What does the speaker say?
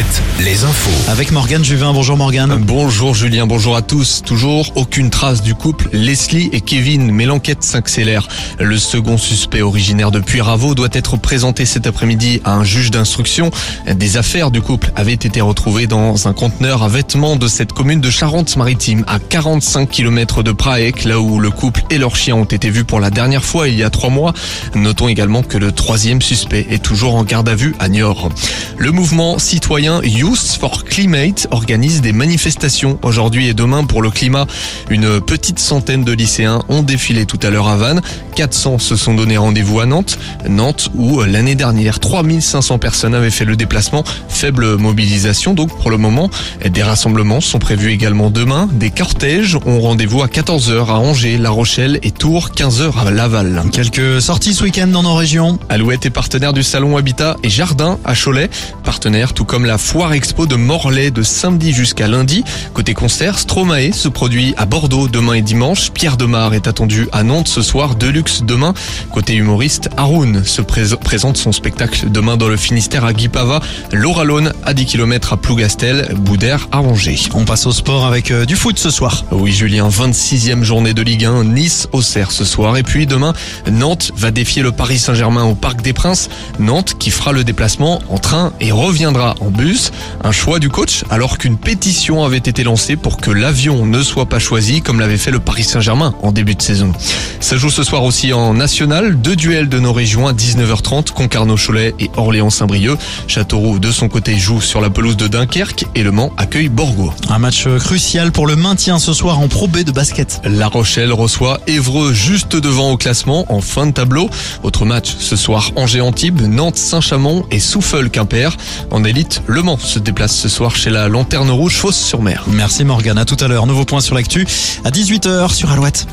Alouette, les infos. Avec Morgane Juvin. Bonjour Morgane. Bonjour Julien, bonjour à tous. Toujours aucune trace du couple Leslie et Kevin, mais l'enquête s'accélère. Le second suspect originaire de Puyraveau doit être présenté cet après-midi à un juge d'instruction. Des affaires du couple avaient été retrouvées dans un conteneur à vêtements de cette commune de Charente-Maritime, à 45 km de Praec, là où le couple et leur chien ont été vus pour la dernière fois il y a trois mois. Notons également que le troisième suspect est toujours en garde à vue à Niort. Le mouvement citoyen Youth for Climate organise des manifestations aujourd'hui et demain pour le climat. Une petite centaine de lycéens ont défilé tout à l'heure à Vannes. 400 se sont donné rendez-vous à Nantes. Nantes où l'année dernière 3500 personnes avaient fait le déplacement. Faible mobilisation donc pour le moment. Des rassemblements sont prévus également demain. Des cortèges ont rendez-vous à 14h à Angers, La Rochelle et Tours, 15h à Laval. Quelques sorties ce week-end dans nos régions. Alouette est partenaire du salon Habitat et Jardin à Cholet. Partenaire tout comme la Foire Expo de Morlaix de samedi jusqu'à lundi. Côté concert, Stromae se produit à Bordeaux demain et dimanche. Pierre Demar est attendu à Nantes ce soir. Deluxe demain. Côté humoriste, Haroun se prés- présente son spectacle demain dans le Finistère à Guipava. Laura Lone à 10 km à Plougastel. Boudère à Angers. On passe au sport avec euh, du foot ce soir. Oui Julien, 26e journée de Ligue 1, Nice au Cerf ce soir. Et puis demain, Nantes va défier le Paris Saint-Germain au Parc des Princes. Nantes qui fera le déplacement en train et reviendra en bus. Un choix du coach alors qu'une pétition avait été lancée pour que l'avion ne soit pas choisi comme l'avait fait le Paris Saint-Germain en début de saison. Ça joue ce soir aussi en national. Deux duels de nos régions à 19h30, Concarneau-Cholet et Orléans-Saint-Brieuc. Châteauroux de son côté joue sur la pelouse de Dunkerque et Le Mans accueille Borgo. Un match crucial pour le maintien ce soir en Pro B de basket. La Rochelle reçoit Évreux juste devant au classement en fin de tableau. Autre match ce soir Angers-Antibes, Nantes-Saint-Chamond et Souffle-Quimper. En élite, Se déplace ce soir chez la Lanterne Rouge Fosse-sur-Mer. Merci Morgane. À tout à l'heure. Nouveau point sur l'actu à 18h sur Alouette.